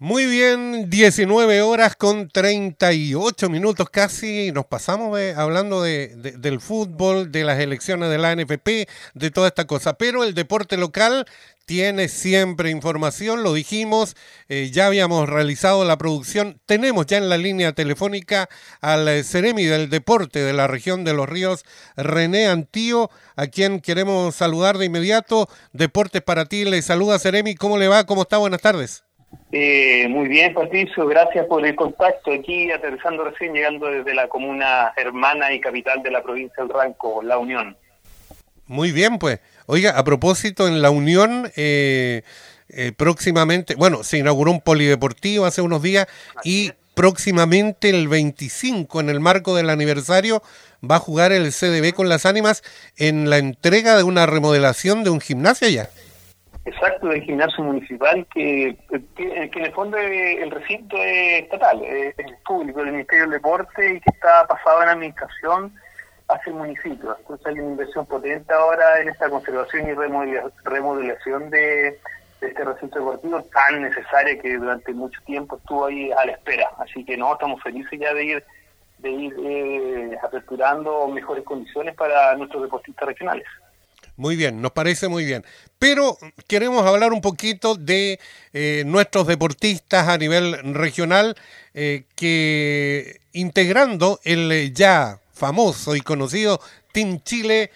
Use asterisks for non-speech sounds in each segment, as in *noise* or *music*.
Muy bien, 19 horas con 38 minutos casi. Nos pasamos hablando de, del fútbol, de las elecciones de la NFP, de toda esta cosa. Pero el deporte local tiene siempre información, lo dijimos, eh, ya habíamos realizado la producción. Tenemos ya en la línea telefónica al eh, Ceremi del Deporte de la región de los ríos, René Antío, a quien queremos saludar de inmediato. Deportes para ti, le saluda Ceremi. ¿Cómo le va? ¿Cómo está? Buenas tardes. Eh, muy bien, Patricio, gracias por el contacto aquí, aterrizando recién, llegando desde la comuna hermana y capital de la provincia del Ranco, La Unión. Muy bien, pues. Oiga, a propósito, en La Unión, eh, eh, próximamente, bueno, se inauguró un polideportivo hace unos días y próximamente el 25, en el marco del aniversario, va a jugar el CDB con las ánimas en la entrega de una remodelación de un gimnasio ya. Exacto, del gimnasio municipal, que, que, en el fondo el recinto es estatal, es, público, del Ministerio del Deporte y que está pasado en administración hacia el municipio. Entonces hay una inversión potente ahora en esta conservación y remodelación de, este recinto deportivo tan necesaria que durante mucho tiempo estuvo ahí a la espera. Así que no, estamos felices ya de ir de ir eh, aperturando mejores condiciones para nuestros deportistas regionales. Muy bien, nos parece muy bien. Pero queremos hablar un poquito de eh, nuestros deportistas a nivel regional eh, que integrando el ya famoso y conocido Team Chile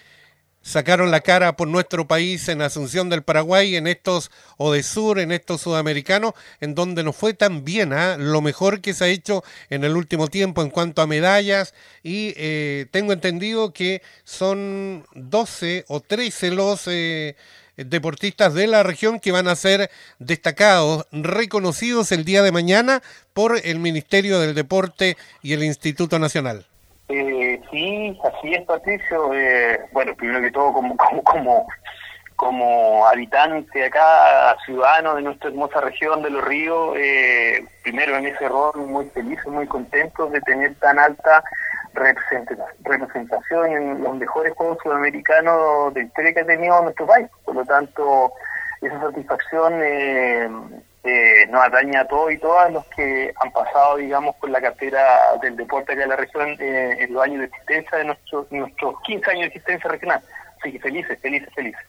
sacaron la cara por nuestro país en Asunción del Paraguay, en estos o de Sur, en estos sudamericanos, en donde nos fue tan bien, ¿ah? lo mejor que se ha hecho en el último tiempo en cuanto a medallas, y eh, tengo entendido que son 12 o 13 los eh, deportistas de la región que van a ser destacados, reconocidos el día de mañana por el Ministerio del Deporte y el Instituto Nacional. Eh, sí, así es, Patricio. Eh, bueno, primero que todo, como, *laughs* como, como, como habitante acá, ciudadano de nuestra hermosa región de los ríos, eh, primero en ese rol muy feliz, muy contento de tener tan alta representación en los mejores Juegos Sudamericanos de historia que ha tenido nuestro país. Por lo tanto, esa satisfacción eh, eh, nos atañe a todos y todas los que han pasado, digamos, por la cartera del deporte acá en la región eh, en los años de existencia de nuestros, nuestros 15 años de existencia regional. Así que felices, felices, felices.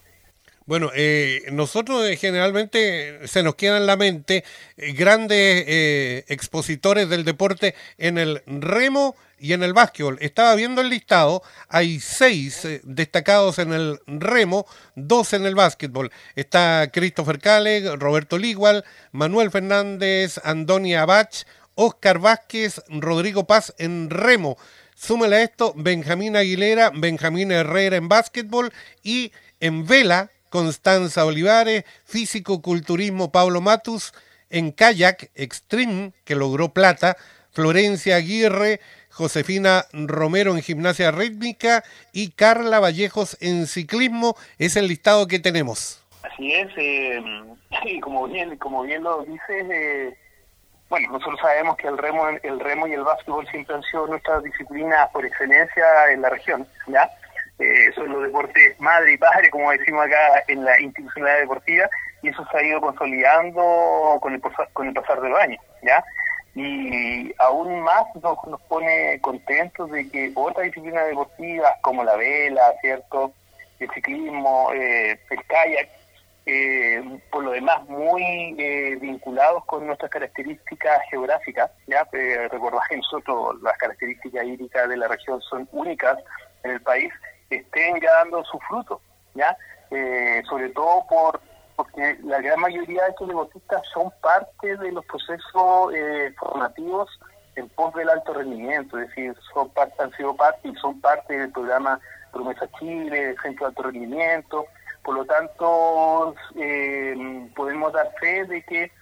Bueno, eh, nosotros eh, generalmente se nos queda en la mente eh, grandes expositores del deporte en el remo y en el básquetbol. Estaba viendo el listado, hay seis destacados en el remo, dos en el básquetbol. Está Christopher Cale, Roberto Ligual, Manuel Fernández, Antonia Abach, Oscar Vázquez, Rodrigo Paz en remo. Súmele a esto Benjamín Aguilera, Benjamín Herrera en básquetbol y en vela Constanza Olivares, físico-culturismo Pablo Matus, en kayak extreme, que logró plata, Florencia Aguirre, Josefina Romero en gimnasia rítmica y Carla Vallejos en ciclismo. Es el listado que tenemos. Así es, eh, como bien como bien lo dices, eh, bueno, nosotros sabemos que el remo, el remo y el básquetbol siempre han sido nuestras disciplinas por excelencia en la región, ¿ya? Son los deportes madre y padre, como decimos acá en la institucionalidad deportiva, y eso se ha ido consolidando con el, con el pasar del año, ¿ya? Y aún más nos, nos pone contentos de que otras disciplinas deportivas, como la vela, ¿cierto?, el ciclismo, eh, el kayak, eh, por lo demás muy eh, vinculados con nuestras características geográficas, ¿ya? Eh, que nosotros las características hídricas de la región son únicas en el país, estén ya dando su fruto, ¿ya? Eh, sobre todo por porque la gran mayoría de estos deportistas son parte de los procesos eh, formativos en pos del alto rendimiento, es decir, son parte, han sido parte y son parte del programa Promesa Chile, Centro de Alto Rendimiento, por lo tanto eh, podemos dar fe de que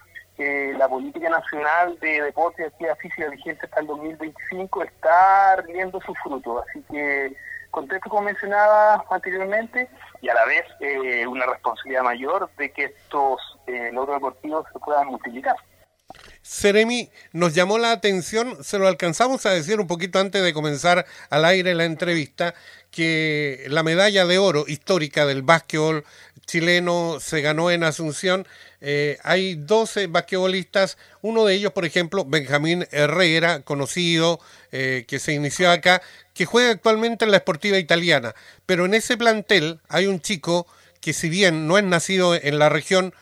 la política nacional de deporte y actividad física vigente hasta el 2025 está rindiendo sus frutos, así que contexto como mencionaba anteriormente y a la vez eh, una responsabilidad mayor de que estos eh, logros deportivos se puedan multiplicar. Seremi, nos llamó la atención, se lo alcanzamos a decir un poquito antes de comenzar al aire la entrevista, que la medalla de oro histórica del básquetbol chileno se ganó en Asunción. Eh, hay 12 basquetbolistas, uno de ellos, por ejemplo, Benjamín Herrera, conocido, eh, que se inició acá, que juega actualmente en la Esportiva Italiana. Pero en ese plantel hay un chico que si bien no es nacido en la región,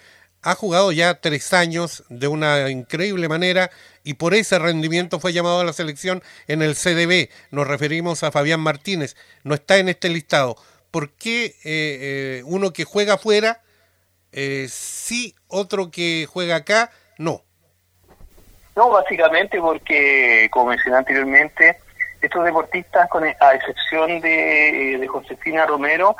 ha jugado ya tres años de una increíble manera y por ese rendimiento fue llamado a la selección en el CDB. Nos referimos a Fabián Martínez. No está en este listado. ¿Por qué eh, eh, uno que juega afuera eh, sí, otro que juega acá no? No, básicamente porque, como mencioné anteriormente, estos deportistas, con, a excepción de, de Josefina Romero,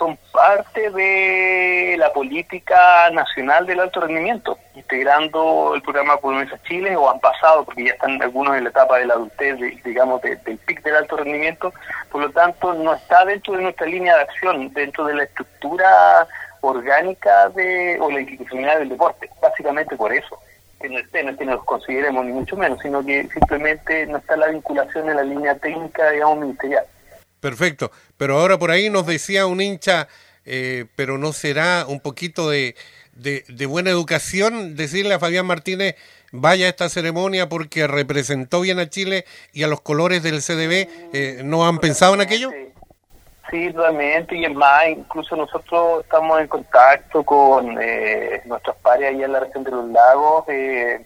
son parte de la política nacional del alto rendimiento, integrando el programa Promesa Chile o han pasado, porque ya están algunos en la etapa de la adultez, digamos, del PIC del alto rendimiento, por lo tanto no está dentro de nuestra línea de acción, dentro de la estructura orgánica de o la institucionalidad del deporte, básicamente por eso que no esté, no es que nos consideremos ni mucho menos, sino que simplemente no está la vinculación en la línea técnica, digamos, ministerial. Perfecto, pero ahora por ahí nos decía un hincha, eh, pero no será un poquito de, de, buena educación decirle a Fabián Martínez vaya a esta ceremonia porque representó bien a Chile y a los colores del CDB, eh, ¿no han pensado en aquello? Sí, realmente, y es más, incluso nosotros estamos en contacto con eh, nuestros pares allá en la región de los lagos, eh,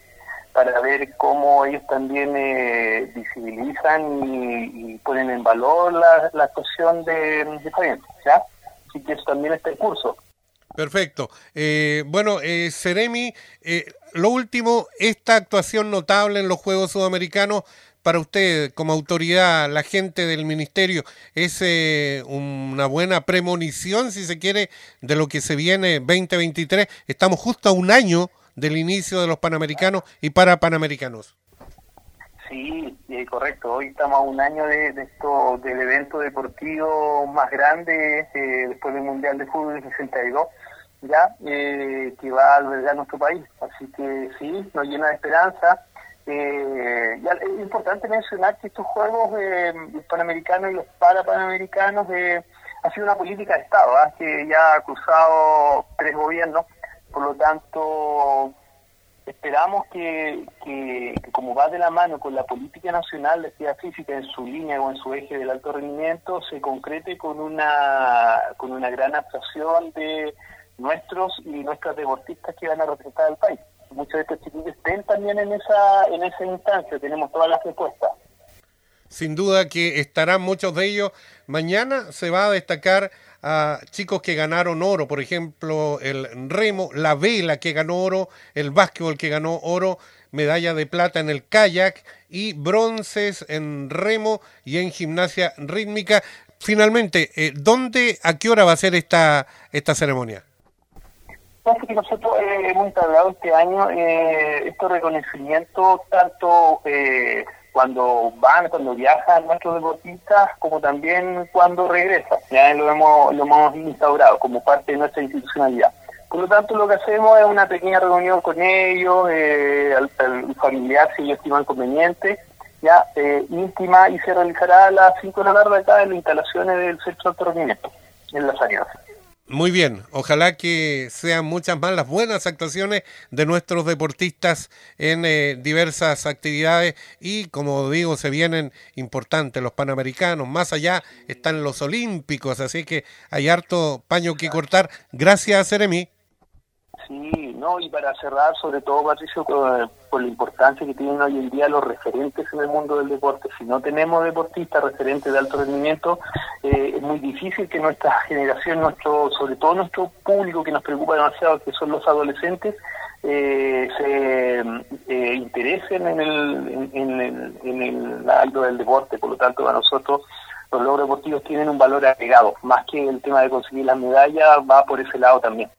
para ver cómo ellos también eh, visibilizan y, ponen en valor la, actuación de, Fabián, ¿ya? Así que eso también está curso. Perfecto. Eh, bueno, eh, Seremi, eh, lo último, esta actuación notable en los Juegos Sudamericanos, para usted como autoridad, la gente del ministerio, ¿es eh, una buena premonición, si se quiere, de lo que se viene 2023? Estamos justo a un año del inicio de los Panamericanos y para Panamericanos. Sí, correcto. Hoy estamos a un año de, esto del evento deportivo más grande eh, después del Mundial de Fútbol de 62, ya eh, que va a albergar nuestro país. Así que sí, nos llena de esperanza. Eh, ya, es importante mencionar que estos Juegos Panamericanos y los Parapanamericanos ha sido una política de Estado, ¿ah? que ya ha cruzado tres gobiernos por lo tanto, esperamos que, que, como va de la mano con la política nacional de actividad física en su línea o en su eje del alto rendimiento, se concrete con una, con una gran actuación de nuestros y nuestras deportistas que van a representar al país. Muchos de estos chicos estén también en esa, en esa instancia, tenemos todas las respuestas. Sin duda que estarán muchos de ellos. Mañana se va a destacar a chicos que ganaron oro, por ejemplo, el remo, la vela que ganó oro, el básquetbol que ganó oro, medalla de plata en el kayak y bronces en remo y en gimnasia rítmica. Finalmente, eh, ¿dónde, a qué hora va a ser esta, esta ceremonia? nosotros eh, hemos instalado este año eh, estos reconocimientos tanto eh, cuando van, cuando viajan nuestros deportistas, como también cuando regresan. Ya lo hemos, lo hemos instaurado como parte de nuestra institucionalidad. Por lo tanto, lo que hacemos es una pequeña reunión con ellos, eh, al, familiar, si ellos estiman conveniente, ya eh, íntima, y se realizará a las 5 de la tarde acá en las instalaciones del centro de en las áreas. Muy bien, ojalá que sean muchas más las buenas actuaciones de nuestros deportistas en eh, diversas actividades y como digo, se vienen importantes los Panamericanos, más allá están los Olímpicos, así que hay harto paño que cortar. Gracias, Seremi. Sí, no, y para cerrar, sobre todo, Patricio, por, la importancia que tienen hoy en día los referentes en el mundo del deporte. Si no tenemos deportistas referentes de alto rendimiento, eh, es muy difícil que nuestra *laughs* generación, nuestro, sobre todo nuestro público que nos preocupa demasiado, que son los adolescentes, eh, se eh, interesen en el, en, el, en el alto del deporte. Por lo tanto, para nosotros los logros deportivos tienen un valor agregado. Más que el tema de conseguir las medallas, va por ese lado también.